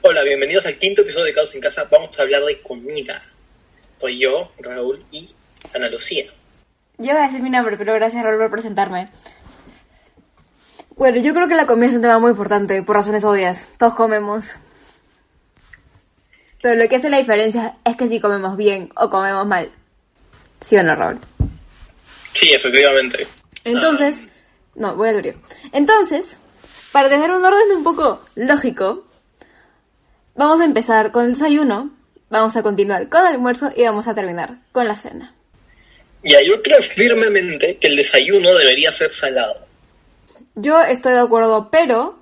Hola, bienvenidos al quinto episodio de Caos en Casa. Vamos a hablar de comida. Soy yo, Raúl y Ana Lucía. Yo voy a decir mi nombre, pero gracias Raúl por presentarme. Bueno, yo creo que la comida es un tema muy importante, por razones obvias. Todos comemos. Pero lo que hace la diferencia es que si comemos bien o comemos mal. ¿Sí o no, Raúl? Sí, efectivamente. Entonces, no, voy a abrir. Entonces, para tener un orden un poco lógico, vamos a empezar con el desayuno, vamos a continuar con el almuerzo y vamos a terminar con la cena. Ya, yo creo firmemente que el desayuno debería ser salado. Yo estoy de acuerdo, pero,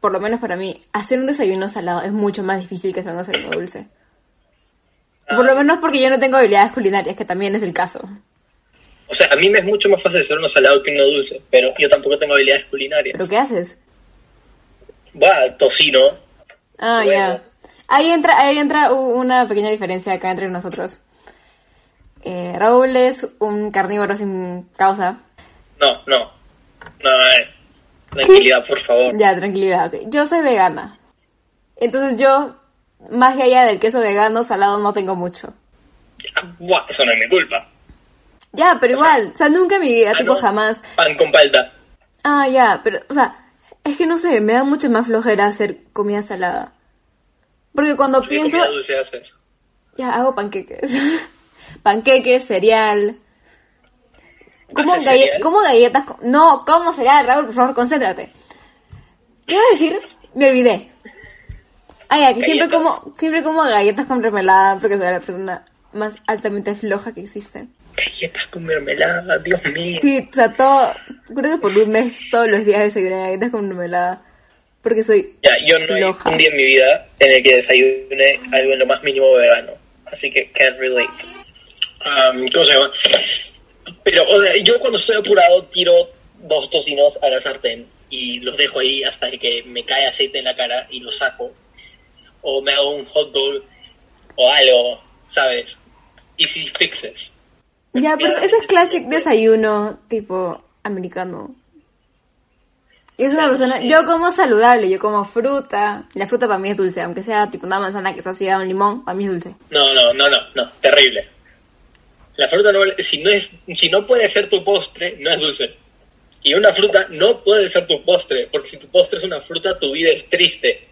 por lo menos para mí, hacer un desayuno salado es mucho más difícil que hacer un desayuno dulce. Por lo menos porque yo no tengo habilidades culinarias, que también es el caso. O sea, a mí me es mucho más fácil hacer uno salado que uno dulce, pero yo tampoco tengo habilidades culinarias. ¿Pero qué haces? Va, tocino. Ah, ya. Ahí entra, ahí entra una pequeña diferencia acá entre nosotros. Eh, Raúl es un carnívoro sin causa. No, no. No, eh. Tranquilidad, por favor. Ya, tranquilidad. ok. Yo soy vegana. Entonces yo, más que allá del queso vegano, salado no tengo mucho. Ah, buah, eso no es mi culpa. Ya, pero igual, o sea, nunca en mi vida, Ah, tipo no. jamás. Pan con palta. Ah, ya, pero, o sea, es que no sé, me da mucho más flojera hacer comida salada. Porque cuando ¿Qué pienso, comida dulce haces? ya hago panqueques. panqueques, cereal. ¿Cómo, ¿Haces galle- cereal? ¿Cómo galletas? No, ¿cómo cereal, Raúl? Por favor, concéntrate. ¿Qué iba a decir? Me olvidé. Ah, ya, que siempre como, siempre como galletas con mermelada porque soy la persona más altamente floja que existe. Galletas con mermelada, Dios mío. Sí, o sea, todo, creo que por un mes todos los días desayuné galletas con mermelada. Porque soy Ya, yo no hay floja. un día en mi vida en el que desayune algo en lo más mínimo vegano. Así que can't relate. Um, ¿Cómo se llama? Pero o sea, yo cuando estoy apurado tiro dos tocinos a la sartén y los dejo ahí hasta que me cae aceite en la cara y los saco. O me hago un hot dog o algo, ¿sabes? Easy fixes. Ya, pero ese es clásico desayuno tipo americano. Y es una persona, yo como saludable, yo como fruta. La fruta para mí es dulce, aunque sea tipo una manzana que se sido un limón, para mí es dulce. No, no, no, no, no, terrible. La fruta no vale- si no es, si no puede ser tu postre, no es dulce. Y una fruta no puede ser tu postre, porque si tu postre es una fruta, tu vida es triste.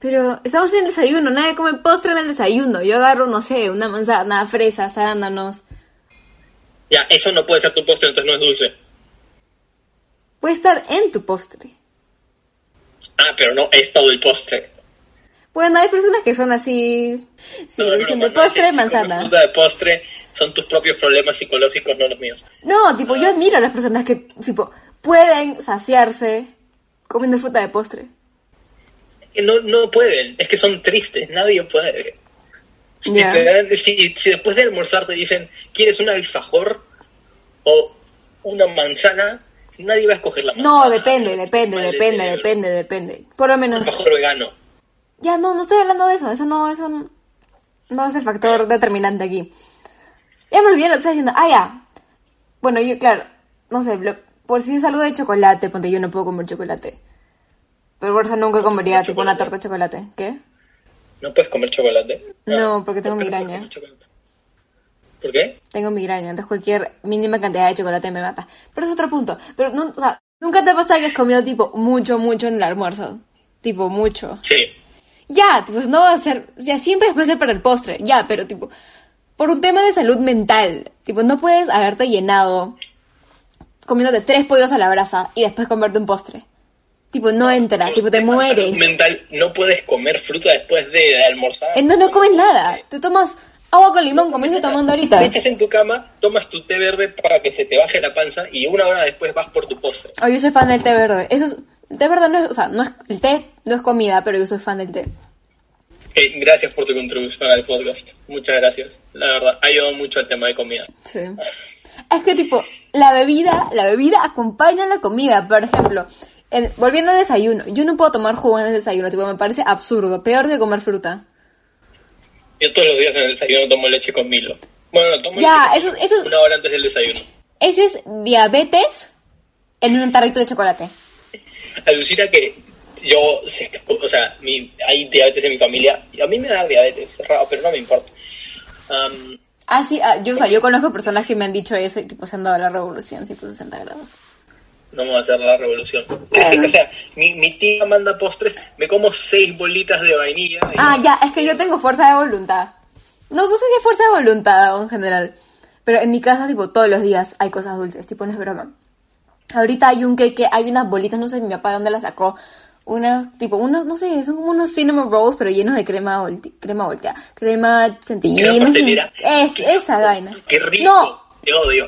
Pero estamos en el desayuno, nadie come postre en el desayuno. Yo agarro, no sé, una manzana, fresas, arándanos. Ya, eso no puede ser tu postre, entonces no es dulce. Puede estar en tu postre. Ah, pero no es todo el postre. Bueno, hay personas que son así. Sí, No, no, dicen de postre, manzana. fruta de postre son tus propios problemas psicológicos, no los míos. No, tipo, yo admiro a las personas que, tipo, pueden saciarse comiendo fruta de postre. No, no pueden, es que son tristes, nadie puede. Si, Ya. te dan- si- si después de almorzar te dicen, ¿quieres un alfajor o una manzana? Nadie va a escoger la manzana. No, depende, depende, depende, depende, depende. Por lo menos. Alfajor vegano. Ya, no, no estoy hablando de eso. Eso no, eso no, no es el factor determinante aquí. Ya me olvidé lo que estaba diciendo. Ah, ya. Bueno, yo, claro, no sé, lo- por si es algo de chocolate, ponte yo no puedo comer chocolate. Pero por eso nunca comería tipo una torta de chocolate. ¿Qué? ¿No puedes comer chocolate? No, porque tengo ¿Por qué no puedes migraña. ¿Por qué? Tengo migraña, entonces cualquier mínima cantidad de chocolate me mata. Pero es otro punto. Pero, no, o sea, nunca te ha pasado que has comido tipo mucho, mucho en el almuerzo. Tipo, mucho. Sí. Ya, pues no va a ser, ya siempre después de para el postre, ya, pero tipo, por un tema de salud mental, tipo, no puedes haberte llenado comiéndote tres pollos a la brasa y después comerte un postre. Tipo, no entra, tipo, te mueres. mental, no puedes comer fruta después de, de almorzar. Entonces no comes nada, te tomas agua con limón como estoy tomando ahorita. Te echas en tu cama, tomas tu té verde para que se te baje la panza y una hora después vas por tu postre. Oh, yo soy fan del té verde. Eso es, el té verde no es, o sea, no es, el té no es comida, pero yo soy fan del té. Eh, gracias por tu contribución al podcast. Muchas gracias. La verdad, ha ayudado mucho al tema de comida. Sí. Es que tipo, la bebida, la bebida acompaña a la comida. Por ejemplo, en- volviendo al desayuno, yo no puedo tomar jugo en el desayuno, tipo, me parece absurdo, peor que comer fruta. Yo todos los días en el desayuno tomo leche con Milo. Bueno, tomo Ya, leche eso, eso, una hora antes del desayuno. eso es diabetes en un tarrito de chocolate. Alucina que yo, o sea, mi, hay diabetes en mi familia. Y a mí me da diabetes, es raro, pero no me importa. Am, Ah, sí, ah, yo, o sea, yo conozco personas que me han dicho eso y tipo se han dado la revolución 160 grados. No me va a hacer la revolución. O sea, mi, mi tía manda postres, me como seis bolitas de vainilla. y- Ah, ya, es que yo tengo fuerza de voluntad. No, no sé si es fuerza de voluntad en general. Pero en mi casa, tipo, todos los días hay cosas dulces, tipo, no es broma. Ahorita hay un queque, hay unas bolitas, no sé mi papá de dónde las sacó. Una, tipo, unos, no sé, son como unos cinnamon rolls, pero llenos de crema, volti- crema volteada. Crema chantilly, Crema no sé. Es, esa vaina. ¡Qué rico! No, Te odio.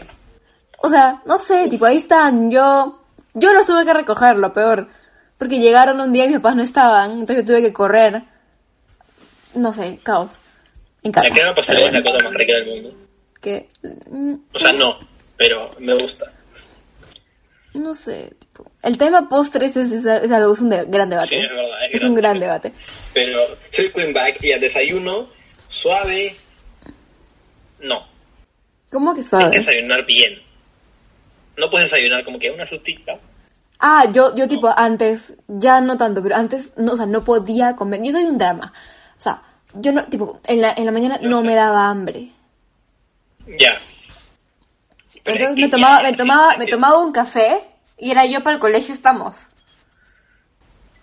O sea, no sé, tipo, ahí están. Yo, yo los tuve que recoger, lo peor. Porque llegaron un día y mis papás no estaban, entonces yo tuve que correr. No sé, caos. En casa. La crema pastelera es la cosa más rica del mundo. Que, mm, O sea, no, pero me gusta. no sé, tipo. El tema postres es, es, es algo, es un de- gran debate. Sí, es verdad, es Es un gran debate. Pero circling back y al desayuno, suave, no. ¿Cómo que Hay que suave? desayunar bien. No puedes desayunar como que una frutita. Ah, yo, yo tipo antes, ya no tanto, pero antes, no, o sea, no podía comer. Yo soy un drama. O sea, yo no, tipo, en la, en la mañana no me daba hambre. Ya. Entonces me tomaba, me tomaba, me tomaba un café y era yo para el colegio estamos.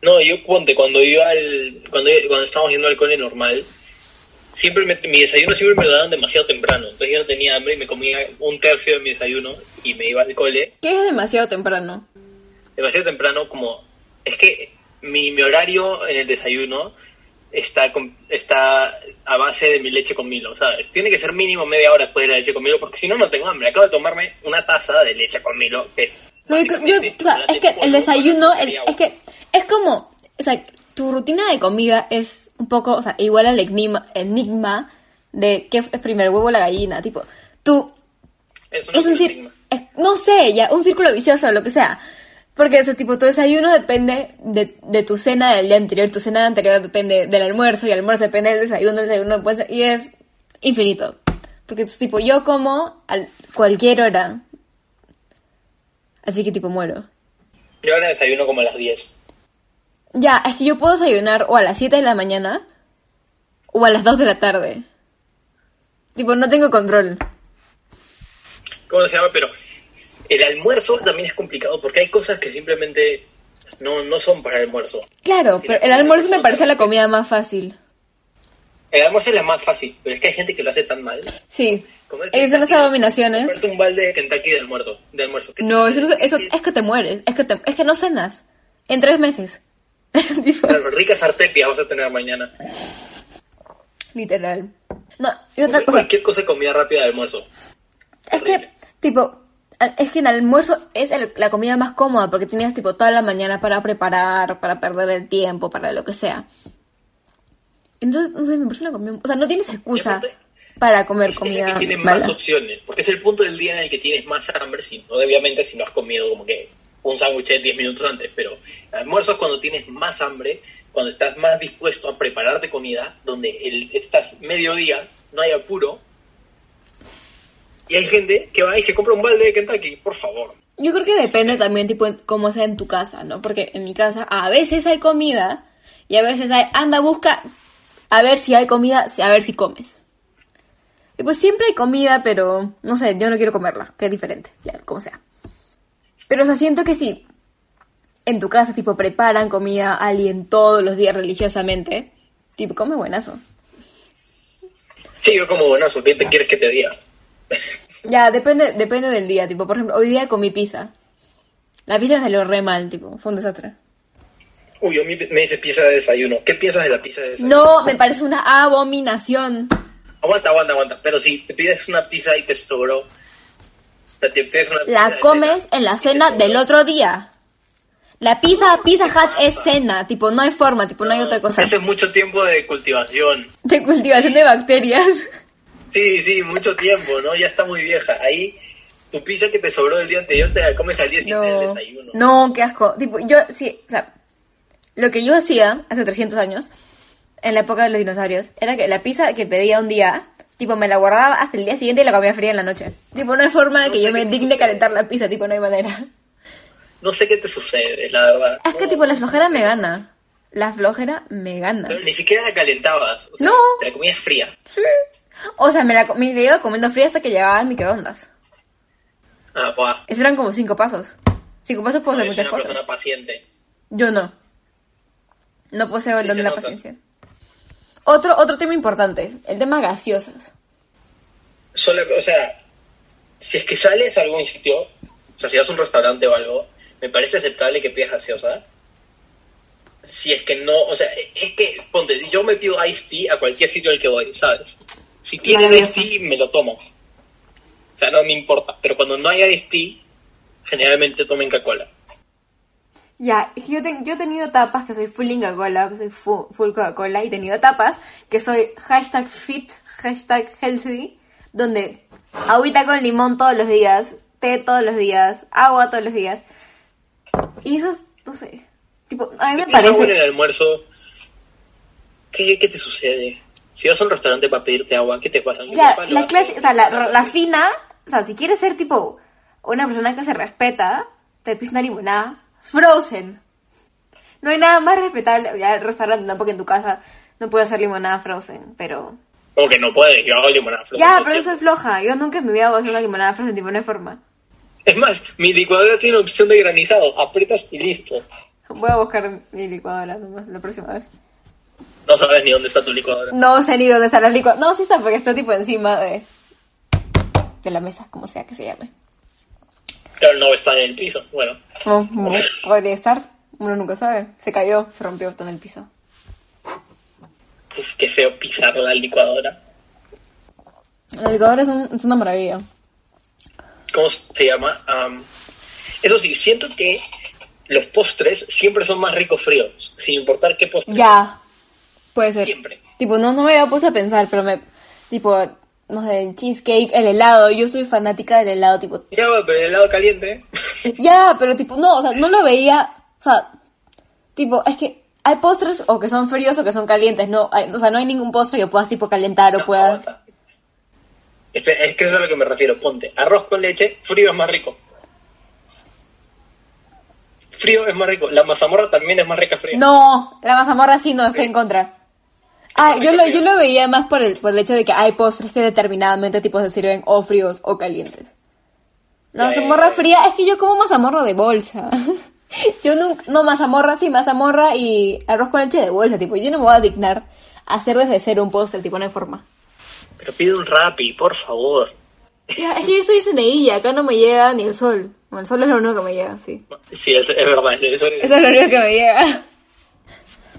No, yo ponte, cuando iba al, cuando, cuando estábamos yendo al cole normal, siempre me- mi desayuno siempre me lo daban demasiado temprano. Entonces yo no tenía hambre y me comía un tercio de mi desayuno y me iba al cole Que es demasiado temprano. demasiado temprano como... Es que mi, mi horario en el desayuno está con- está a base de mi leche con Milo, ¿sabes? Tiene que ser mínimo media hora después de la leche con Milo porque si no, no tengo hambre. Acabo de tomarme una taza de leche con Milo que es... No, yo- yo- o sea, es que el desayuno, el- es que es como, o sea, tu rutina de comida es un poco, o sea, igual al enigma, enigma de qué es primero, el huevo o la gallina, tipo, tú Eso no es es un no sé, ya, un círculo vicioso, lo que sea. Porque ese tipo, tu desayuno depende de, de tu cena del día anterior, tu cena anterior depende del almuerzo, y el almuerzo depende del desayuno, el desayuno pues, y es infinito. Porque es tipo, yo como a cualquier hora. Así que tipo muero. Yo ahora desayuno como a las 10. Ya, es que yo puedo desayunar o a las 7 de la mañana o a las 2 de la tarde. Tipo, no tengo control. ¿Cómo se llama? Pero el almuerzo también es complicado porque hay cosas que simplemente no, no son para el almuerzo. Claro, pero el almuerzo me parece la comida más fácil. El almuerzo es la más fácil, pero es que hay gente que lo hace tan mal. Sí. Ellos son las abominaciones. comprarte un balde de Kentucky de almuerzo. De almuerzo. ¿Qué No, eso, eso es que te mueres. Es que, te- es que no cenas. En tres meses. Claro, ricas vas a tener mañana. literal. No, y otra cosa. Cualquier cosa de comida rápida de almuerzo. Es que, tipo, es que el almuerzo es el- la comida más cómoda porque tienes, tipo, toda la mañana para preparar, para perder el tiempo, para lo que sea. Entonces, no sé, me parece una comida... O sea, no tienes excusa aparte, para comer Es comida que tienes más opciones, porque es el punto del día en el que tienes más hambre, si, obviamente si no has comido como que un sándwich de 10 minutos antes, pero almuerzo es cuando tienes más hambre, cuando estás más dispuesto a prepararte comida, donde el, estás mediodía, no hay apuro, y hay gente que va y se compra un balde de Kentucky, por favor. Yo creo que depende también, tipo, cómo sea en tu casa, ¿no? Porque en mi casa a veces hay comida y a veces hay, anda, busca, a ver si hay comida, a ver si comes. Y pues siempre hay comida, pero no sé, yo no quiero comerla, que es diferente, ya, como sea. Pero, o sea, siento que si en tu casa, tipo, preparan comida a alguien todos los días religiosamente, tipo, come buenazo. Sí, yo como buenazo, ¿qué te quieres que te diga? Ya, depende, depende del día, tipo, por ejemplo, hoy día comí pizza. La pizza me salió re mal, tipo, fue un desastre. Uy, a mí me dice pizza de desayuno. ¿Qué piensas de la pizza de desayuno? No, me parece una abominación. Aguanta, aguanta, aguanta. Pero si te pides una pizza y te sobró. O sea, te pides una pizza La de comes cena en la cena del otro día. La pizza, Pizza Hut es cena, tipo, no hay forma, tipo, no hay otra cosa. Eso es mucho tiempo de cultivación. De cultivación de bacterias. Sí, sí, mucho tiempo, ¿no? Ya está muy vieja. Ahí, tu pizza que te sobró del día anterior te la comes al día siguiente del No, desayuno. no, qué asco. Tipo, yo, sí, o sea, lo que yo hacía hace 300 años, en la época de los dinosaurios, era que la pizza que pedía un día, tipo, me la guardaba hasta el día siguiente y la comía fría en la noche. Tipo, no hay forma de que No yo me digne calentar la pizza, tipo, no hay manera. No sé qué te sucede, la verdad. Es que, tipo, la flojera me gana. La flojera me gana. Pero ni siquiera la calentabas. o sea, No. Te la comías fría. Sí. O sea, me la me la iba comiendo fría hasta que llegaba al microondas. Ah, buah. Esos eran como cinco pasos. Cinco pasos puedo hacer Eres muchas una cosas. persona paciente. Yo no. No poseo el Sí don de la nota. paciencia. Otro, otro tema importante, el tema gaseosas. Solo, o sea, si es que sales a algún sitio, o sea, si vas a un restaurante o algo, me parece aceptable que pidas gaseosa. Si es que no, o sea, es que, ponte, yo me pido iced tea a cualquier sitio al que voy, ¿sabes? Si tiene Maravilloso. iced tea, me lo tomo. O sea, no me importa. Pero cuando no hay iced tea, generalmente tomen Coca-Cola. Ya, que yo, te- yo he tenido etapas que soy full Coca-Cola, que soy fu- full Coca-Cola, y he tenido etapas que soy hashtag fit, hashtag healthy, donde agüita con limón todos los días, té todos los días, agua todos los días. Y eso es, no sé, tipo, a mí me agua en parece... el almuerzo, ¿qué, ¿qué te sucede? Si vas a un restaurante para pedirte agua, ¿qué te pasa? Ya, la hace- clase, o sea, la, la fina, o sea, si quieres ser tipo una persona que se respeta, te pides una limonada frozen. No hay nada más respetable, ya el restaurante tampoco en tu casa no puedes hacer limonada frozen, pero... Como que no puedes, yo hago limonada frozen Ya, pero yo soy floja, yo nunca en mi vida voy a hacer una limonada frozen, tipo, no hay forma. Es más, mi licuadora tiene opción de granizado, aprietas y listo. Voy a buscar mi licuadora nomás la próxima vez. No sabes ni dónde está tu licuadora. No sé ni dónde está la licuadora. No, sí está porque está tipo encima de... De la mesa, como sea que se llame. Claro, no está en el piso. Bueno, No, no, podría estar. Uno nunca sabe. Se cayó, se rompió, está en el piso. uf, qué feo pisar la licuadora. La licuadora es, un- es una maravilla. ¿Cómo se llama? Am, eso sí, siento que los postres siempre son más ricos fríos, sin importar qué postre. Ya. Puede ser. Siempre. Tipo, no, no me había puesto a pensar, pero me... Tipo, no sé, el cheesecake, el helado. Yo soy fanática del helado, tipo... Ya, pero el helado caliente. Ya, pero tipo, no, o sea, no lo veía... O sea, tipo, es que hay postres o que son fríos o que son calientes. No, hay- o sea, no hay ningún postre que puedas, tipo, calentar o No, puedas... es que eso es a lo que me refiero. Ponte, arroz con leche, frío es más rico. Frío es más rico. La mazamorra también es más rica fría. No, la mazamorra sí no, estoy en contra. Ah, yo lo, yo lo veía más por el, por el hecho de que hay postres que determinadamente tipo se sirven o fríos o calientes. La Ya, mazamorra fría, es que yo como mazamorra de bolsa. yo nunca, no, mazamorra sí, mazamorra y arroz con leche de bolsa, tipo, yo no me voy a dignar a hacer desde cero un postre, tipo, no hay forma. Pero pide un rapi, por favor. Ya, es que yo estoy en y acá no me llega ni el sol. Bueno, el sol es lo único que me llega, sí. Sí, es, es verdad. Eso, Eso es lo único que me llega.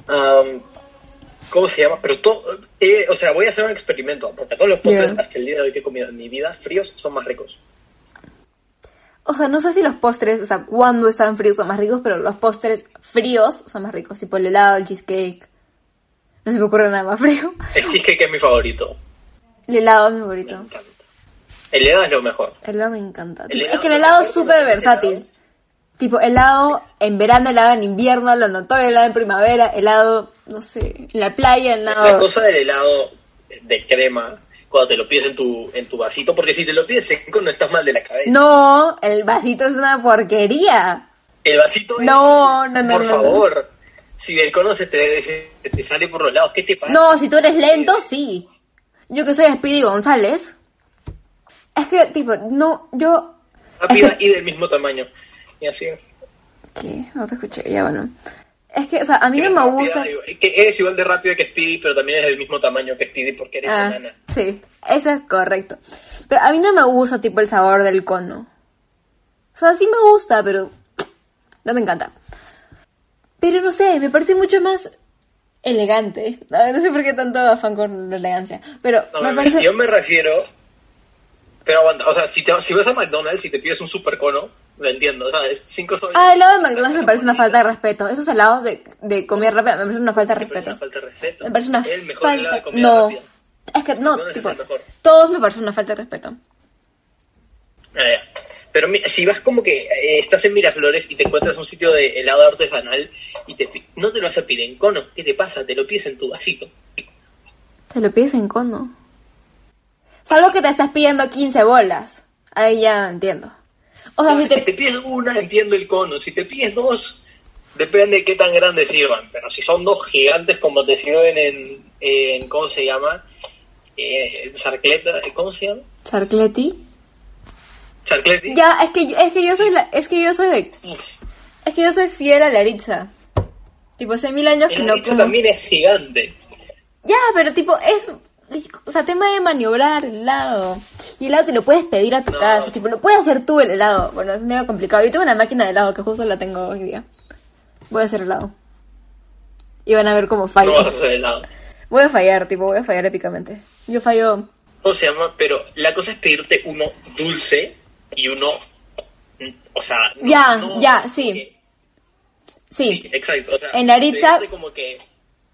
Am, ¿Cómo se llama? Pero todo, eh, o sea, voy a hacer un experimento, porque todos los postres hasta el día de hoy que he comido en mi vida fríos son más ricos. O sea, no sé si los postres, o sea, cuando están fríos son más ricos, pero los postres fríos son más ricos, tipo el helado, el cheesecake. No se me ocurre nada más frío. El cheesecake es mi favorito. El helado es mi favorito. El helado es lo mejor. El helado me encanta. Helado es que el helado es súper versátil. helado. Tipo, helado en verano, helado en invierno, helado en otoño, helado en primavera, helado, no sé, en la playa, La helado... cosa del helado de crema, cuando te lo pides en tu, en tu vasito, porque si te lo pides seco no estás mal de la cabeza. No, el vasito es una porquería. El vasito es... No, no, no, Por no, no. favor. Si del cono se te, te sale por los lados, ¿qué te pasa? No, si tú eres lento, sí. Yo que soy Speedy González. Es que, tipo, no, yo... Rápida Es que- y del mismo tamaño. Y así. ¿Qué? No te escuché, ya bueno. Es que, o sea, a mí no me rápida, gusta... digo, que eres igual de rápido que Speedy, pero también eres del mismo tamaño que Speedy porque eres Ah, enana. sí, eso es correcto. Pero a mí no me gusta, tipo, el sabor del cono. O sea, sí me gusta, pero no me encanta. Pero no sé, me parece mucho más elegante. No, no sé por qué tanto afán con la elegancia. Pero No, me- parece... Yo me refiero. Pero aguanta, o sea, si, te, si vas a McDonald's y te pides un super cono, lo entiendo. O sea, es cinco soles. Ah, el helado de McDonald's me parece una falta de respeto. Esos helados de, de comida rápida me parece una falta de Me parece respeto. una falta de respeto. Me parece una Es el mejor helado de falta. comida No. rápida. Es que no, McDonald's tipo, todos me parecen una falta de respeto. Ya. Pero si vas como que eh, estás en Miraflores y te encuentras un sitio de helado artesanal y te no te lo vas a pedir en cono, ¿qué te pasa? Te lo pides en tu vasito. Te lo pides en cono. Salvo que te estás pidiendo 15 bolas. Ahí ya entiendo. O sea, si Si te te... pides una, entiendo el cono. Si te pides dos, depende de qué tan grandes sirvan. Pero si son dos gigantes como te sirven en, en ¿cómo se llama? Eh, Sarcleta, ¿cómo se llama? ¿Sarcleti? Charcleti. Ya, es que, yo- es que yo soy la, es que yo soy de... Es que yo soy fiel a la Aritza. Tipo, hace mil años que El no como... también es gigante. Ya, pero tipo, es... O sea, tema de maniobrar el helado. Y el helado te lo puedes pedir a tu No. casa. Tipo, lo puedes hacer tú el helado. Bueno, es medio complicado. Yo tengo una máquina de helado que justo la tengo hoy día. Voy a hacer helado. Y van a ver cómo fallo. No vas a hacer helado. Voy a fallar, tipo, voy a fallar épicamente. Yo fallo... ¿Cómo se llama? Pero la cosa es pedirte uno dulce y uno. O sea. no- Ya, no- ya, sí. Sí. Sí, exacto. O sea, En Aritza- como que.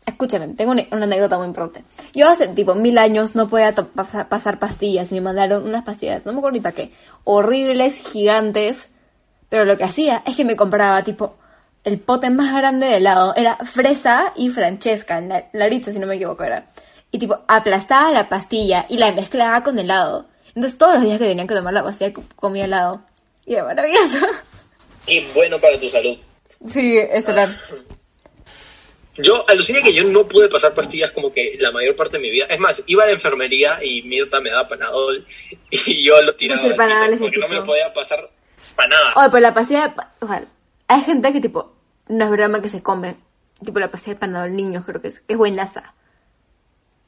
Escúchame, tengo una, una anécdota muy importante. Yo hace tipo mil años no podía to- pasa- pasar pastillas y me mandaron unas pastillas, no me acuerdo ni para qué, horribles, gigantes. Pero lo que hacía es que me compraba tipo el pote más grande de helado. Era fresa y francesca, la, Laritza si no me equivoco era. Y tipo aplastaba la pastilla y la mezclaba con helado. Entonces todos los días que tenían que tomar la pastilla co- comía helado. Y era maravilloso. Qué bueno para tu salud. Sí, estelar. Yo aluciné que yo no pude pasar pastillas como que la mayor parte de mi vida. Es más, iba a la enfermería y Mirta me daba panadol y yo lo tiraba. Pues Panadol porque no me épico. podía pasar para nada. Oye, pero la pastilla de... O sea, hay gente que tipo... No es broma que se come. Tipo la pastilla de panadol niños creo que es. Que es buenaza.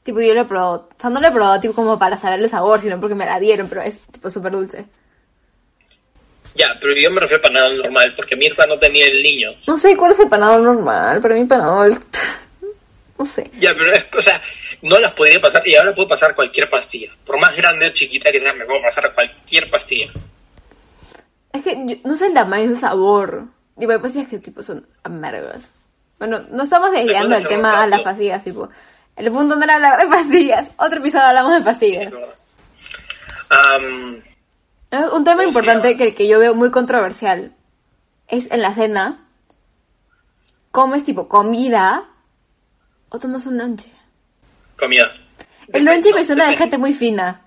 Tipo yo lo he probado. O sea, no lo he probado tipo como para saber el sabor, sino porque me la dieron. Pero es tipo súper dulce. Ya, pero yo me refiero a panadol normal porque Mirta no tenía el niño. No sé cuál es el panadol normal. Para mí panadol... No sé. Ya, pero es, o sea, no las podría pasar y ahora puedo pasar cualquier pastilla. Por más grande o chiquita que sea, me puedo pasar cualquier pastilla. Es que yo- no sé el tamaño ese sabor. Tipo, hay pastillas que tipo son amargas. Bueno, no estamos desviando el tema a las pastillas, tipo. El punto no era hablar de pastillas. Otro episodio hablamos de pastillas. Es verdad. Un tema ¿Cómo se importante que el que yo veo muy controversial es en la cena. Comes tipo comida o tomas un lonche. comida. El lonche me suena de gente muy fina.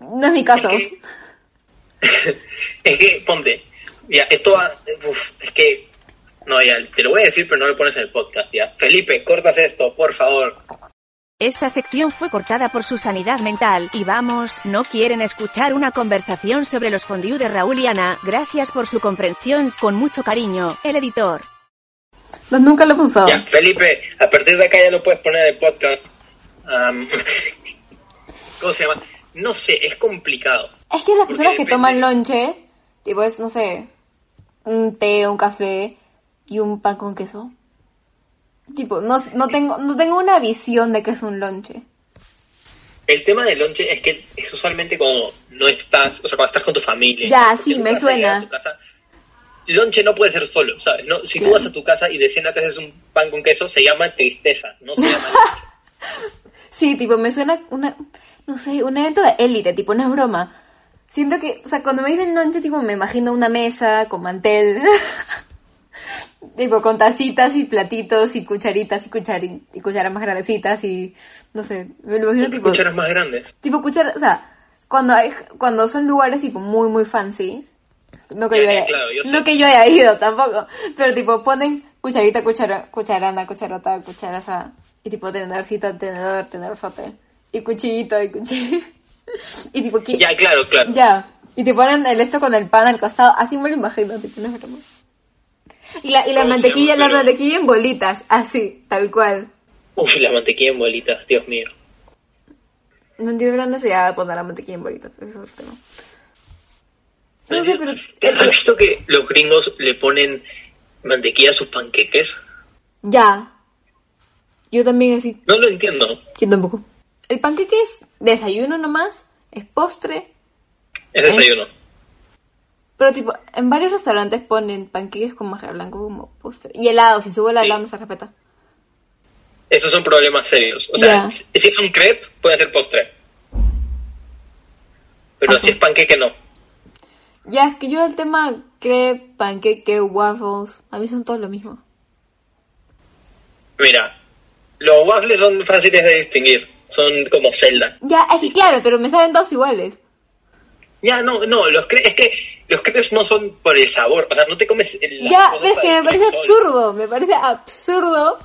No es mi caso. Es que, es que, ponte, ya, esto va, uf, es que, no, ya, te lo voy a decir, pero no lo pones en el podcast, ya. Felipe, cortas esto, por favor. Esta sección fue cortada por su sanidad mental y vamos, no quieren escuchar una conversación sobre los fondue de Raúl y Ana. Gracias por su comprensión, con mucho cariño, el editor. No, nunca lo he usado. Ya, Felipe, a partir de acá ya lo puedes poner en el podcast. ¿Cómo se llama? No sé, es complicado. Es que las personas que toman lonche, tipo es, no sé, un té, un café y un pan con queso. Tipo, no, no, tengo, no tengo una visión de qué es un lonche. El tema del lonche es que es usualmente cuando no estás, o sea, cuando estás con tu familia. Ya, sí, me suena. lonche no puede ser solo, ¿sabes? No, si tú vas a tu casa y de cena te haces un pan con queso, se llama tristeza, no se llama lonche. Sí, tipo, me suena una, no sé, un evento de élite, tipo, no es broma. Siento que, o sea, cuando me dicen lonche, tipo, me imagino una mesa con mantel, tipo, con tacitas y platitos y cucharitas y, cuchari- y cucharas más grandecitas y, no sé, me lo imagino tipo... Cucharas más grandes. Tipo cuchara, o sea, cuando hay, cuando son lugares tipo muy muy fancy, no que Ya, yo ya, haya, claro, yo no que yo haya ido tampoco, pero tipo ponen cucharita, cuchara, cucharana, cucharota, cucharaza y tipo tenedorcito, tenedor, tenedorzote y cuchillito y cuchillo y tipo que Ya, claro, claro. ya y te ponen el esto con el pan al costado, así me lo imagino, tipo no es broma. Y la, y la ¿Cómo se mantequilla, llama? la Pero- mantequilla en bolitas, así, tal cual. Uf, la mantequilla en bolitas, Dios mío. No entiendo la necesidad de poner la mantequilla en bolitas, ese es otro tema. No sé, pero... ¿Te ¿Has visto que los gringos le ponen mantequilla a sus panqueques? Ya. Yo también así. No lo entiendo. Yo tampoco. El panqueque es desayuno nomás, es postre. Es desayuno. Pero tipo, en varios restaurantes ponen panqueques con manjar blanco como postre. Y helado, si sube el Sí. helado no se respeta. Esos son problemas serios. O sea, si es un crepe, puede ser postre. Pero si es panqueque, no. Ya, es que yo el tema crepe, panqueque, waffles, a mí son todos lo mismo. Mira, los waffles son fáciles de distinguir. Son como Zelda. Ya, es que claro, pero me saben todos iguales. Ya, no, no, los cre es que los crepes no son por el sabor. O sea, no te comes el Ya, ves que me parece absurdo, me parece absurdo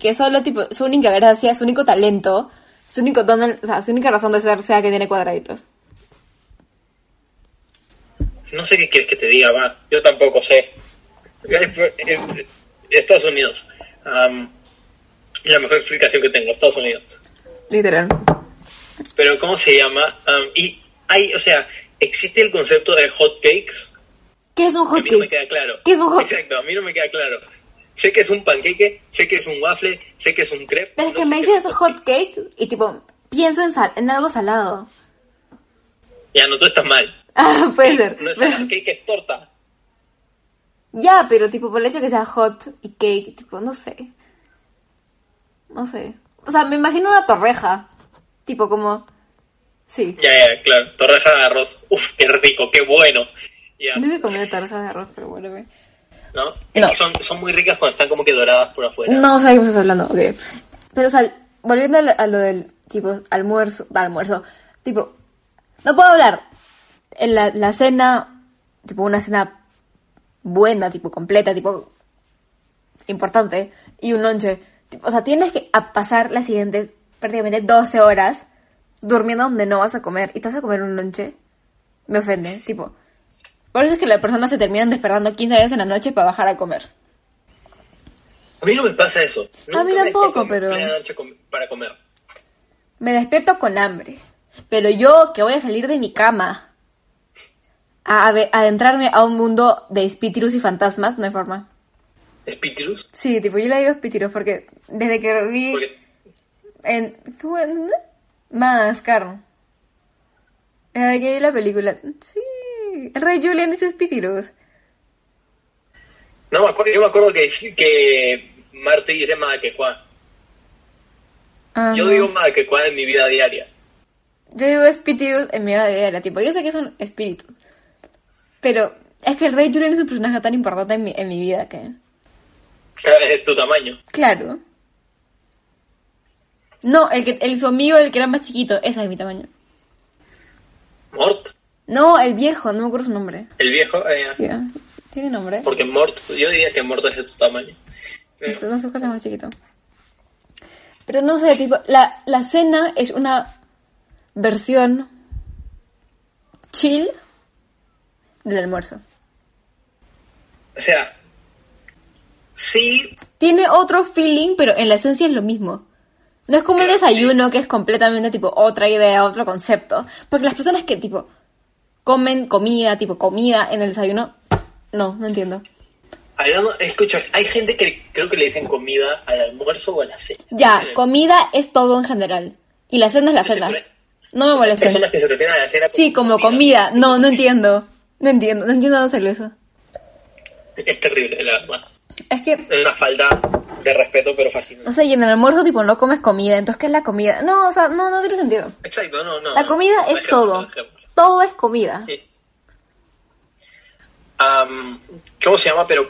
que solo tipo, su única gracia, su único talento, su único don, o sea, su única razón de ser sea que tiene cuadraditos. No sé qué quieres que te diga, va. Yo tampoco sé. Es- es- Estados Unidos. Am, la mejor explicación que tengo, Estados Unidos. Literal. Pero, ¿cómo se llama? Am, y hay, o sea, existe el concepto de hot cakes. ¿Qué es un A hot mí no me cake? queda claro. ¿Qué es un hot Exacto, a mí no me queda claro. Sé que es un panqueque, sé que es un waffle, sé que es un crepe. Pero es no que me dices es hot cake y tipo, pienso en, sal, en algo salado. Ya, no, tú estás mal. Ah, puede ser. No es pero- salad, cake es torta. ya, pero tipo, por el hecho que sea hot y cake, tipo, no sé. No sé. O sea, me imagino una torreja. Tipo como... Sí. Ya, ya, claro. Torreja de arroz. Uf, qué rico, qué bueno. Ya, Nunca he comido torreja de arroz, pero bueno, ve. ¿no? Es No. que son, son muy ricas cuando están como que doradas por afuera. No de qué me estás hablando, ok. Pero, o sea, volviendo a lo, a lo del, tipo, almuerzo, almuerzo, tipo, no puedo hablar. En la, la cena, tipo, una cena buena, tipo, completa, tipo, importante, y un lonche. O sea, tienes que pasar las siguientes prácticamente 12 horas durmiendo donde no vas a comer, y te vas a comer un lonche. Me ofende, tipo. Por eso es que las personas se terminan despertando 15 veces en la noche para bajar a comer. A mí no me pasa eso. A mí me tampoco, pero- noche para comer. Me despierto con hambre. Pero yo que voy a salir de mi cama a adentrarme a un mundo de espíritus y fantasmas, no hay forma. ¿Espíritus? Sí, tipo, yo le digo espíritus porque desde que vi Porque en... Máscar. Que vi la película... Sí, el rey Julian dice espíritus. No me acuerdo, yo me acuerdo que, que Marte dice Madaquecuá. Ah, Yo no. digo Madaquecuá en mi vida diaria. Yo digo espíritus en mi vida diaria, tipo, yo sé que son espíritus. Pero es que el rey Julian es un personaje tan importante en mi, en mi vida que... Claro, Es de tu tamaño. Claro. No, el que el su amigo, el que era más chiquito, ese es mi tamaño. Mort, No, el viejo, no me acuerdo su nombre. el viejo. Ya, ¿Tiene nombre? porque Mort, yo diría que Mort es de tu tamaño. Pero- Es- No sé cuál es más chiquito. Pero no sé, tipo, la, la cena es una versión chill del almuerzo. O sea, sí, Tiene otro feeling, pero en la esencia es lo mismo. No es como el desayuno, que es completamente tipo otra idea, otro concepto. Porque las personas que tipo comen comida, tipo comida en el desayuno, no, no entiendo. hablando, escucha, hay gente que creo que le dicen comida al almuerzo o a la cena. Ya, comida es todo en general. Y la cena es la cena. No me molesta. personas que se refieren a la cena Sí, como comida. No, no entiendo. No entiendo, no entiendo hacerlo eso. Es terrible, la verdad. Es que, una falta de respeto, pero fascinante. no sé, y en el almuerzo tipo no comes comida, entonces ¿qué es la comida? No, o sea, no, no tiene sentido. Exacto, no, no. La no. comida es Dejémoslo, todo. Todo es comida. Sí. Am, ¿Cómo se llama? Pero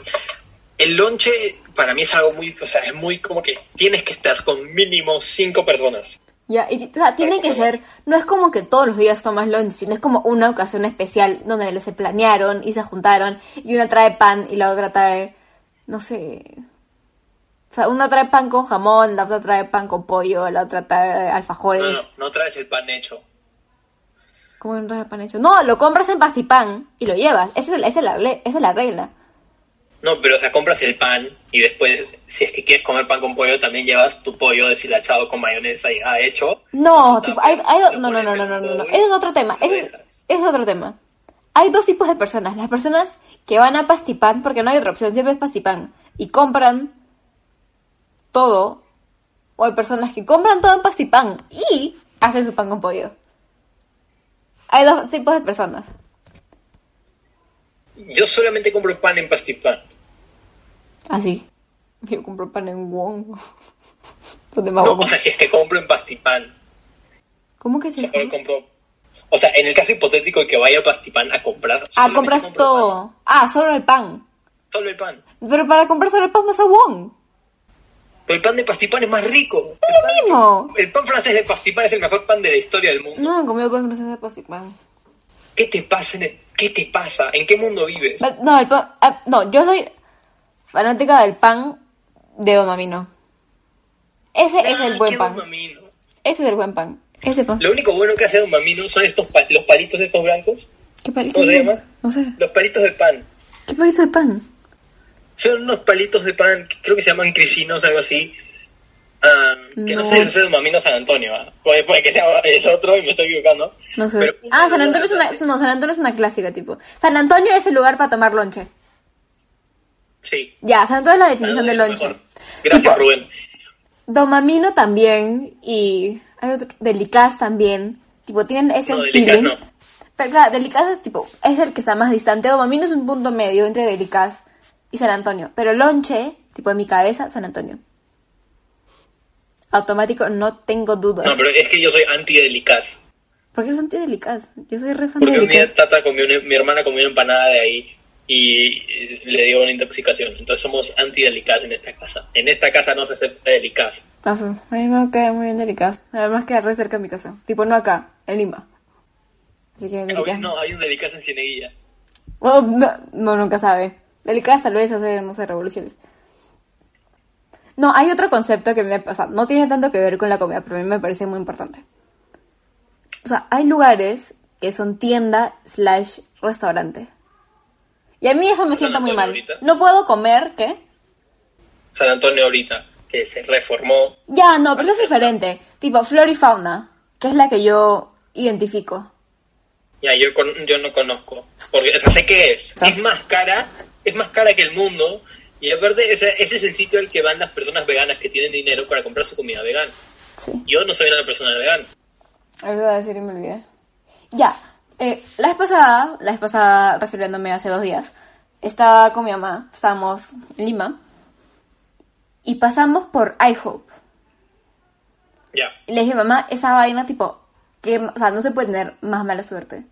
el lonche para mí es algo muy, o sea, es muy como que tienes que estar con mínimo cinco personas. Ya, y, o sea, tiene que ser, no es como que todos los días tomas lunch, sino es como una ocasión especial donde se planearon y se juntaron y una trae pan y la otra trae, no sé, o sea, una trae pan con jamón, la otra trae pan con pollo, la otra trae alfajores. No, no, no traes el pan hecho. ¿Cómo no trae pan hecho? No, lo compras en pastipán y lo llevas. Esa es, esa es la, esa es la regla. No, pero o sea, compras el pan y después, si es que quieres comer pan con pollo, también llevas tu pollo deshilachado con mayonesa ya hecho. No, tipo, hay, hay no, no, no, no, el no, no, no. Ese es otro tema. ese es otro tema. Hay dos tipos de personas. Las personas que van a pastipán, porque no hay otra opción, siempre es pastipán, y compran todo. O hay personas que compran todo en pastipán y hacen su pan con pollo. Hay dos tipos de personas. Yo solamente compro pan en Pastipán. Así. Yo compro pan en Wong. ¿Dónde más No, voy a o sea, si es que compro en Pastipán. ¿Cómo que se Solo compro... O sea, en el caso hipotético de que vaya a Pastipán a comprar... Ah, compras compro todo. Ah, solo el pan. Solo el pan. Pero para comprar solo el pan vas a Wong. Pero el pan de Pastipán es más rico. Es lo mismo. El pan francés de Pastipán es el mejor pan de la historia del mundo. No he comido pan francés de Pastipán. ¿Qué te pasa? en el- ¿Qué te pasa? ¿En qué mundo vives? No, el pan... ah, no, yo soy fanática del pan de Don Mamino. Ese es el Ah, buen qué pan. Ese es el buen pan. Pan. Lo único bueno que hace Don Mamino son estos pa- los palitos estos blancos. ¿Qué palito ¿Cómo se de- llama? No sé. Los palitos de pan. ¿Qué palito de pan? Son unos palitos de pan, que creo que se llaman crisinos, algo así. Ah, que no, No. sé si es Don Mamino San Antonio. ¿ah? Puede, puede que sea el otro y me estoy equivocando. No sé. Pero- ah, San Antonio es una... No, San Antonio es una clásica, tipo. San Antonio es el lugar para tomar lonche. Sí. Ya, San Antonio es la definición de es lo lonche. Gracias, Tipo, Rubén. Domamino también y hay otro, Delicaz también. Tipo, tienen ese No, Delicaz feeling. no. Pero claro, Delicaz es tipo, es el que está más distante. Domamino es un punto medio entre Delicaz y San Antonio. Pero Lonche, tipo en mi cabeza, San Antonio. Automático, no tengo dudas. No, pero es que yo soy anti-delicaz. ¿Por qué eres anti-Delicaz? Yo soy re fan Porque de Delicaz. Tata comió una- mi hermana comió una empanada de ahí y le dio una intoxicación. Entonces somos anti-delicaz en esta casa. En esta casa no se acepta delicaz. Ah. A mí me cae muy bien Delicaz. Además queda re cerca de mi casa. Tipo, no acá, en Lima. Así que Delicaz. No, hay un delicaz en Cieneguilla. Oh, no, no, nunca sabe. Delicaz tal vez hace, no sé, revoluciones. No, hay otro concepto que me pasa. No tiene tanto que ver con la comida, pero a mí me parece muy importante. O sea, hay lugares que son tienda slash restaurante. Y a mí eso me sienta muy mal. ahorita. No puedo comer, ¿qué? San Antonio ahorita, que se reformó. Ya, no, pero eso es diferente. Tipo, flora y fauna, que es la que yo identifico. Ya, yo, con- yo no conozco. Porque, o sea, sé qué es. Es más cara, es más cara que el mundo. Y aparte, ese, ese es el sitio al que van las personas veganas que tienen dinero para comprar su comida vegana. Sí. Yo no soy una persona vegana. Algo iba a decir y me olvidé. Ya, eh, la vez pasada, la vez pasada, refiriéndome hace dos días, estaba con mi mamá, estábamos en Lima, y pasamos por iHope. Ya. Y le dije, mamá, esa vaina, tipo, que, o sea, no se puede tener más mala suerte.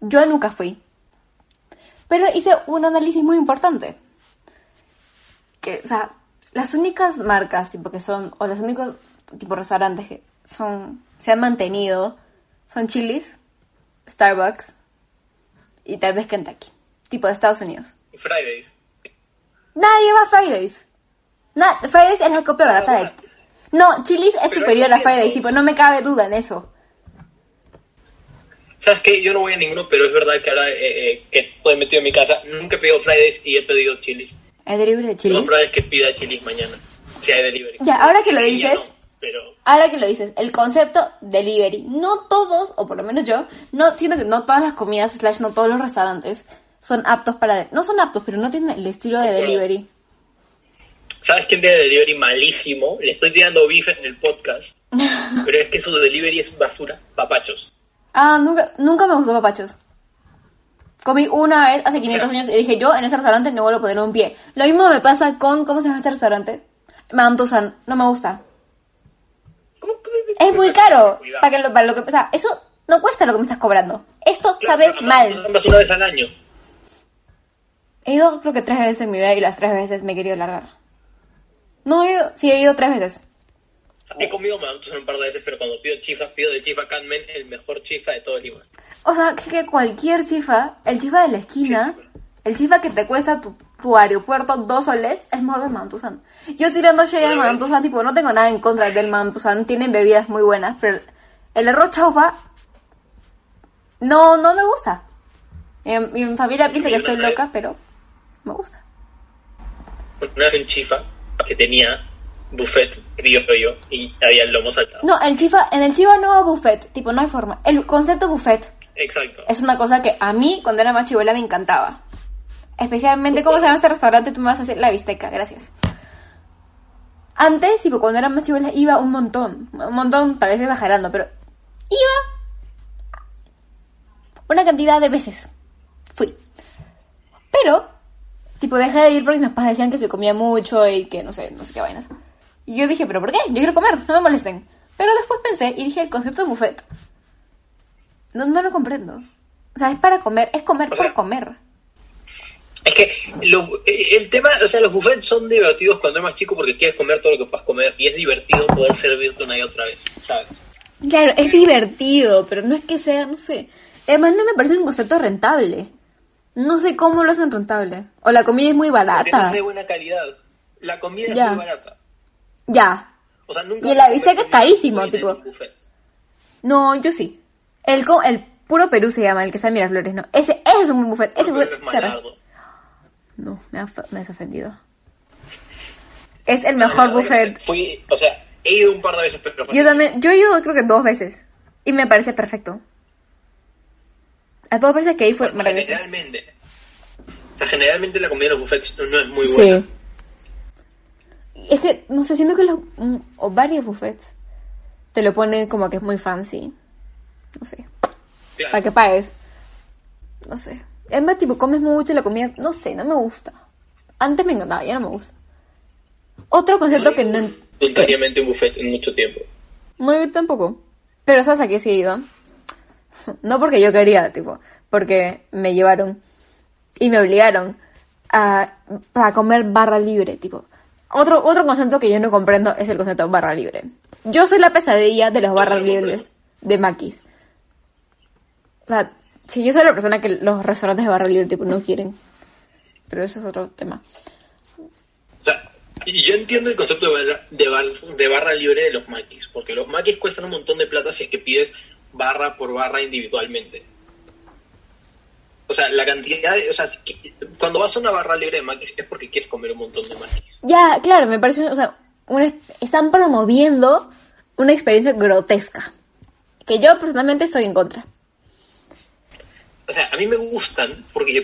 Yo nunca fui. Pero hice un análisis muy importante. Que, o sea, las únicas marcas, tipo, que son, o los únicos, tipo, restaurantes que son, se han mantenido, son Chili's, Starbucks y tal vez Kentucky. Tipo, de Estados Unidos. Y Fridays. Nadie va a Fridays. Na- Fridays es la copia barata de... No, Chili's es Pero superior a Fridays, tipo, no me cabe duda en eso. ¿Sabes qué? Yo no voy a ninguno, pero es verdad que ahora eh, eh, que estoy metido en mi casa, nunca he pedido Fridays y he pedido chilis. ¿Hay delivery de Chili's? probable es que pida chilis mañana. Si hay delivery. Ya, ahora que lo dices- no, pero Ahora que lo dices, el concepto delivery, no todos, o por lo menos yo, no siento que no todas las comidas, slash no todos los restaurantes son aptos para... No son aptos, pero no tienen el estilo de delivery. ¿Sabes quién tiene delivery malísimo? Le estoy tirando beef en el podcast. pero es que su delivery es basura. Papachos. Ah, nunca, nunca me gustó papachos. Comí una vez hace 500 años y dije, yo en ese restaurante no vuelvo a poner un pie. Lo mismo me pasa con, ¿cómo se llama este restaurante? Mantusan, no me gusta. ¿Cómo que- Es muy caro. Para, que lo, para lo que, o sea, eso no cuesta lo que me estás cobrando. Esto Claro, sabe pero mal. una vez al año. He ido creo que tres veces en mi vida y las tres veces me he querido largar. No he ido, sí he ido tres veces. He comido mantos un par de veces, pero cuando pido chifa, pido de chifa Canmen el mejor chifa de todo Lima. O sea, que, que cualquier chifa, el chifa de la esquina, el chifa que te cuesta tu, tu aeropuerto dos soles, es mejor del Mantusan. Yo tirando shade al Mantusan, tipo, no tengo nada en contra del Mantusan, tienen bebidas muy buenas, pero el, el arroz chaufa no, no me gusta. Mi, mi familia piensa que estoy loca, pero me gusta. Una vez en chifa que tenía buffet criollo y había el lomo saltado. No, el chifa, en el chifa no va buffet, tipo, no hay forma. El concepto buffet Exacto. es una cosa que a mí, cuando era más chivuela, me encantaba. Especialmente, ¿cómo se llama este restaurante? Tú me vas a hacer la bisteca, gracias. Antes, tipo, cuando era más chivuela, iba un montón. Un montón, tal vez exagerando, pero iba una cantidad de veces. Fui. Pero, tipo, dejé de ir porque mis papás decían que se comía mucho y que no sé, no sé qué vainas. Y yo dije, ¿pero por qué? Yo quiero comer, no me molesten. Pero después pensé y dije, el concepto de buffet. No, no lo comprendo. O sea, es para comer, es comer por comer. Es que lo- el tema, o sea, los buffets son divertidos cuando eres más chico porque quieres comer todo lo que puedas comer y es divertido poder servirte una y otra vez, ¿sabes? Claro, es divertido, pero no es que sea, no sé. Además, no me parece un concepto rentable. No sé cómo lo hacen rentable. O la comida es muy barata. es de buena calidad. La comida Ya. es muy barata. Ya. O sea, nunca Y el vas a bistec comer es carísimo, tipo. No, yo sí. El, el puro Perú se llama, el que está en Miraflores, ¿no? Ese, ese es un buen buffet. Ese buffet es malardo. No, me, ha, me has ofendido. Es el mejor buffet. Fui, o sea, he ido un par de veces, pero Yo también, yo he ido creo que dos veces. Y me parece perfecto. Las dos veces que ahí fue maravilloso. Generalmente. O sea, generalmente la comida de los buffets no es muy buena. Sí. Es que, no sé, siento que los, mm, o varios buffets te lo ponen como que es muy fancy. No sé. Claro. Para que pagues. No sé. Es más, tipo, comes mucho la comida, no sé, no me gusta. Antes me encantaba, ya no me gusta. Otro concepto que no... Voluntariamente un buffet en mucho tiempo. No, yo tampoco. Pero ¿sabes a qué sí he ido? No porque yo quería, tipo, porque me llevaron y me obligaron a, a comer barra libre, tipo. Otro, otro concepto que yo no comprendo es el concepto barra libre. Yo soy la pesadilla de los barras libres de Maquis. O sea, si yo soy la persona que los restaurantes de barra libre, tipo, no quieren. Pero eso es otro tema. O sea, yo entiendo el concepto de barra, de, bar- de barra libre de los maquis, porque los maquis cuestan un montón de plata si es que pides barra por barra individualmente. O sea, la cantidad de... O sea, cuando vas a una barra libre de maquis es porque quieres comer un montón de maquis. Ya, claro, me parece, o sea, una- están promoviendo una experiencia grotesca. Que yo personalmente estoy en contra. O sea, a mí me gustan porque yo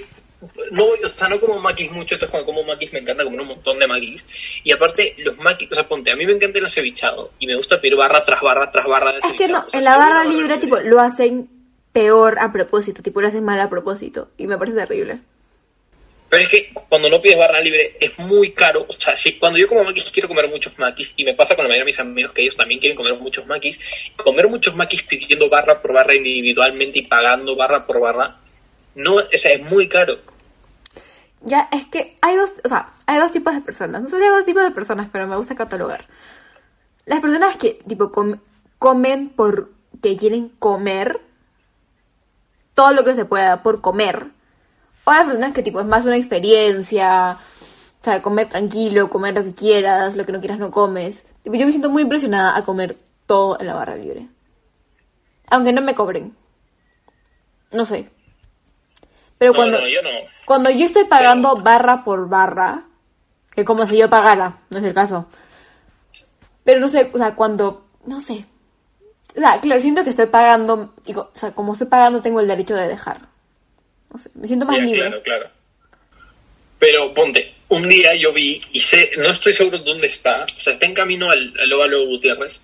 no voy, o sea, no como maquis mucho, entonces cuando como maquis me encanta comer un montón de maquis. Y aparte, los maquis, o sea, ponte, a mí me encanta el acevichado y me gusta pedir barra tras barra tras barra de Es que no, acevichado. O sea, en la barra libre, tipo, lo hacen peor a propósito, tipo, lo hacen mal a propósito. Y me parece terrible. Pero es que cuando no pides barra libre es muy caro. O sea, si cuando yo como maquis quiero comer muchos maquis, y me pasa con la mayoría de mis amigos que ellos también quieren comer muchos maquis, comer muchos maquis pidiendo barra por barra individualmente y pagando barra por barra, no, o es muy caro. Ya, es que hay dos, o sea, hay dos tipos de personas. No sé si hay dos tipos de personas, pero me gusta catalogar. Las personas que, tipo, com- comen porque quieren comer todo lo que se pueda por comer. O las personas que, tipo, es más una experiencia, o sea, comer tranquilo, comer lo que quieras, lo que no quieras no comes. Tipo, yo me siento muy impresionada a comer todo en la barra libre. Aunque no me cobren. No sé. Pero No, cuando... no, yo no. Cuando yo estoy pagando barra por barra, que como si yo pagara, no es el caso. Pero no sé, o sea, cuando, no sé. O sea, claro, siento que estoy pagando, y, o sea, como estoy pagando tengo el derecho de dejar. No sé, me siento más Ya, libre. claro, claro. Pero ponte, un día yo vi, y sé, no estoy seguro dónde está, o sea, está en camino al, al Óvalo Gutiérrez,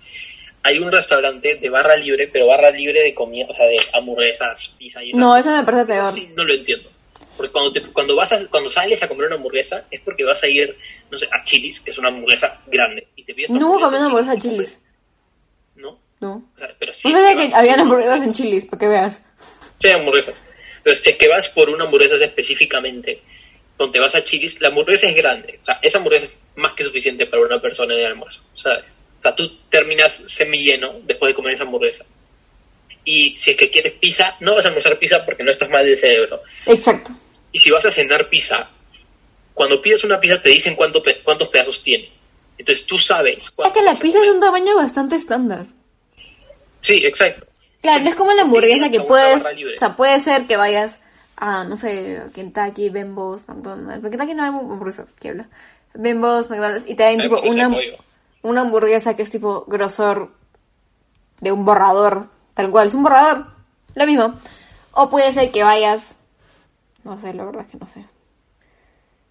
hay un restaurante de barra libre, pero barra libre de comida, o sea, de hamburguesas, pizza y No, eso me parece peor. Sí, no lo entiendo. Porque cuando, te- cuando, vas a- cuando sales a comer una hamburguesa es porque vas a ir, no sé, a Chili's, que es una hamburguesa grande. Y te pides No comiendo hamburguesa hamburguesas en chilis. No, No. o sea, pero sí. No sabía que habían por- hamburguesas en chilis, para que veas. Sí, hamburguesas. Pero si es que vas por una hamburguesa específicamente, donde vas a Chili's, la hamburguesa es grande. O sea, esa hamburguesa es más que suficiente para una persona de almuerzo, ¿sabes? O sea, tú terminas semilleno después de comer esa hamburguesa. Y si es que quieres pizza, no vas a almorzar pizza porque no estás mal del cerebro. Exacto. Y si vas a cenar pizza, cuando pides una pizza te dicen cuánto pe- cuántos pedazos tiene. Entonces tú sabes Es que la pizza es comer. un tamaño bastante estándar. Sí, exacto. Claro, no es como la hamburguesa que puedes, o sea, puede ser que vayas a, no sé, Kentucky, Bembos, McDonald's. Porque Kentucky no hay hamburguesa, ¿qué habla? Bembos, McDonald's, y te dan Hay tipo una, una hamburguesa que es tipo grosor de un borrador, tal cual, es un borrador, lo mismo. O puede ser que vayas, no sé, la verdad es que no sé.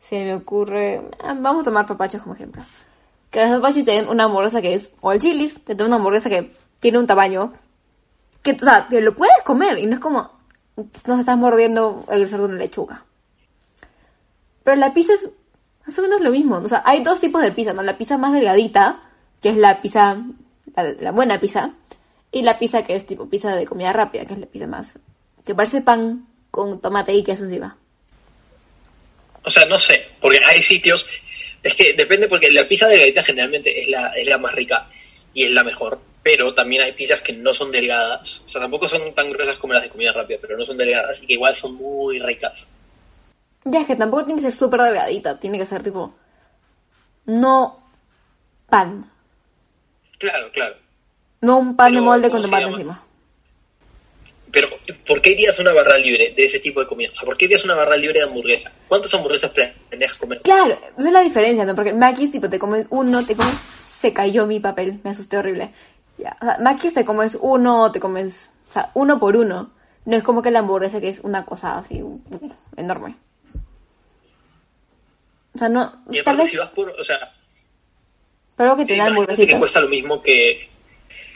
Se me ocurre, ah, vamos a tomar papachos como ejemplo. Que los papachos te den una hamburguesa que es, o el chilis, que te den una hamburguesa que tiene un tamaño que, o sea, que lo puedes comer y no es como nos estás mordiendo el grosor de una lechuga. Pero la pizza es más o menos lo mismo. O sea, hay dos tipos de pizza, ¿no? La pizza más delgadita, que es la pizza, la, buena pizza, y la pizza que es tipo pizza de comida rápida, que es la pizza más, que parece pan con tomate y queso encima. O sea, no sé, porque hay sitios, es que depende porque la pizza delgadita generalmente es la, es la más rica y es la mejor, pero también hay pizzas que no son delgadas, o sea, tampoco son tan gruesas como las de comida rápida, pero no son delgadas y que igual son muy ricas. Ya, es que tampoco tiene que ser súper delgadita, tiene que ser tipo, no pan, Claro, claro. no un pan de molde ¿cómo con tomate encima. Pero, ¿por qué irías a una barra libre de ese tipo de comida? O sea, ¿por qué irías a una barra libre de hamburguesa? ¿Cuántas hamburguesas planeas comer? Claro, esa es la diferencia, ¿no? Porque Maquis, tipo, te comes uno, te comes... Se cayó mi papel, me asusté horrible. Ya, o sea, Maquis te comes uno, te comes... O sea, uno por uno. No es como que la hamburguesa que es una cosa así enorme. O sea, no... Y Tal vez... si vas por, o sea, Pero que te dan imagínate que hamburguesitas. cuesta lo mismo que,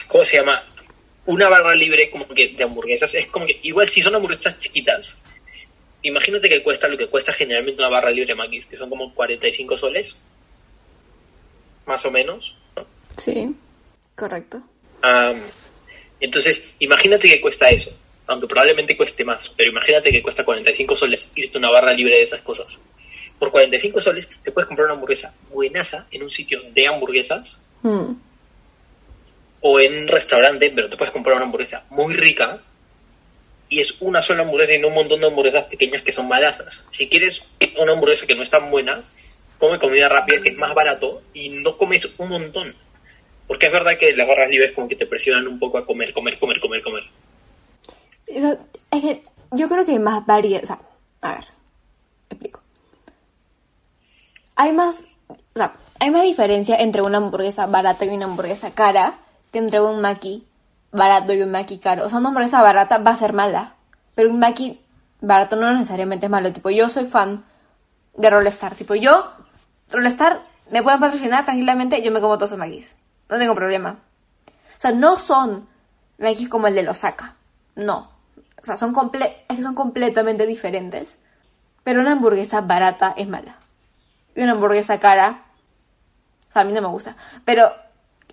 ¿cómo se llama? Una barra libre como que de hamburguesas. Es como que, igual si son hamburguesas chiquitas, imagínate que cuesta lo que cuesta generalmente una barra libre de Maquis, que son como 45 soles, más o menos. Sí, correcto. Am, entonces, imagínate que cuesta eso, aunque probablemente cueste más, pero imagínate que cuesta 45 soles irte a una barra libre de esas cosas. Por 45 soles te puedes comprar una hamburguesa buenaza en un sitio de hamburguesas Hmm. o en un restaurante, pero te puedes comprar una hamburguesa muy rica y es una sola hamburguesa y no un montón de hamburguesas pequeñas que son malasas. Si quieres una hamburguesa que no es tan buena, come comida rápida que es más barato y no comes un montón. Porque es verdad que las barras libres como que te presionan un poco a comer, comer, comer, comer, comer. O sea, es que yo creo que hay más variedad. O sea, a ver, explico. Hay más, o sea, hay más diferencia entre una hamburguesa barata y una hamburguesa cara que entre un maqui barato y un maqui caro. O sea, una hamburguesa barata va a ser mala, pero un maqui barato no necesariamente es malo. Tipo, yo soy fan de Rollstar. Tipo, yo, Rollstar, me pueden patrocinar tranquilamente, yo me como todos esos maquis. No tengo problema. O sea, no son maquis como el de Osaka. No. O sea, son, comple es que son completamente diferentes. Pero una hamburguesa barata es mala. Y una hamburguesa cara, o sea, a mí no me gusta. Pero,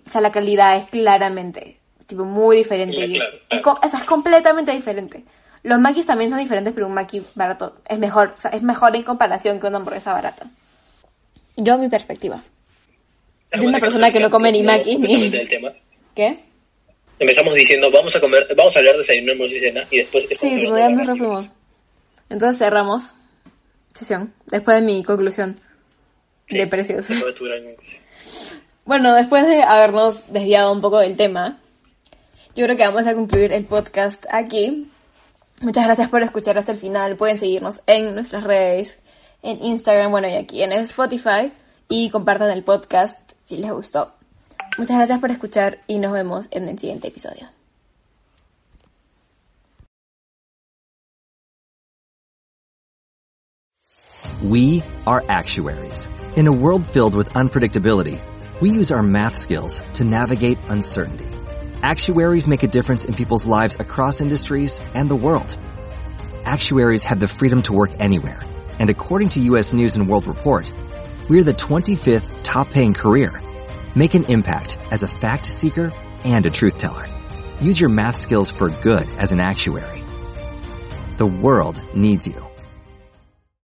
o sea, la calidad es claramente, tipo, muy diferente. Sí, Y claro, es, claro. co- o sea, es completamente diferente. Los maquis también son diferentes, pero un maqui barato es mejor. O sea, es mejor en comparación que una hamburguesa barata. Yo, mi perspectiva. Yo una persona que no come ni maquis ni... completamente del tema. ¿Qué? Empezamos diciendo, vamos a comer, vamos a hablar de desayuno, almuerzo y cena y después... Sí, tipo, ya nos refuimos. Entonces cerramos sesión. Después de mi conclusión Sí, de precios. después de tu gran conclusión. Bueno, después de habernos desviado un poco del tema, yo creo que vamos a concluir el podcast aquí. Muchas gracias por escuchar hasta el final. Pueden seguirnos en nuestras redes, en Instagram, bueno, y aquí en Spotify. Y compartan el podcast si les gustó. Muchas gracias por escuchar y nos vemos en el siguiente episodio. We are actuaries. In a world filled with unpredictability, we use our math skills to navigate uncertainty. Actuaries make a difference in people's lives across industries and the world. Actuaries have the freedom to work anywhere, and according to US News and World Report, we're the 25th top paying career. Make an impact as a fact seeker and a truth teller. Use your math skills for good as an actuary. The world needs you.